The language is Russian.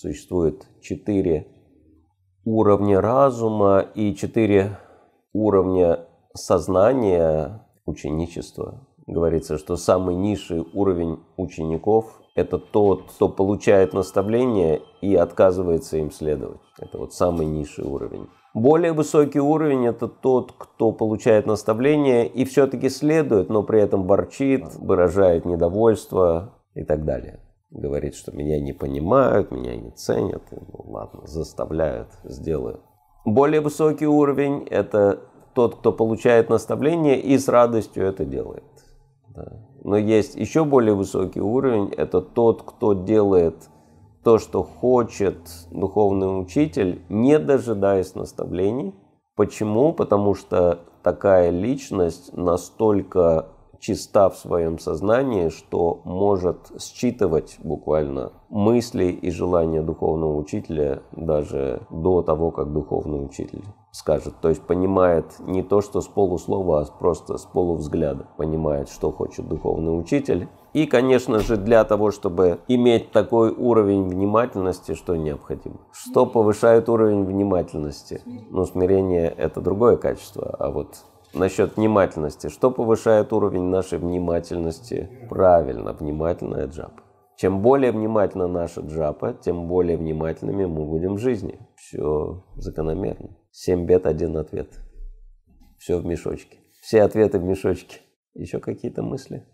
Существует четыре уровня разума и четыре уровня сознания ученичества. Говорится, что самый низший уровень учеников – это тот, кто получает наставление и отказывается им следовать. Это вот самый низший уровень. Более высокий уровень – это тот, кто получает наставление и все-таки следует, но при этом борчит, выражает недовольство и так далее. Говорит, что меня не понимают, меня не ценят, ну ладно, заставляют, сделаю. Более высокий уровень – это тот, кто получает наставление и с радостью это делает. Да. Но есть еще более высокий уровень – это тот, кто делает то, что хочет духовный учитель, не дожидаясь наставлений. Почему? Потому что такая личность настолько чиста в своем сознании, что может считывать буквально мысли и желания духовного учителя даже до того, как духовный учитель скажет. То есть понимает не то, что с полуслова, а просто с полувзгляда понимает, что хочет духовный учитель. И, конечно же, для того, чтобы иметь такой уровень внимательности, что необходимо? Что повышает уровень внимательности? Ну, смирение – это другое качество, а вот насчет внимательности. Что повышает уровень нашей внимательности? Правильно, внимательная джапа. Чем более внимательна наша джапа, тем более внимательными мы будем в жизни. Все закономерно. Семь бед, один ответ. Все в мешочке. Все ответы в мешочке. Еще какие-то мысли?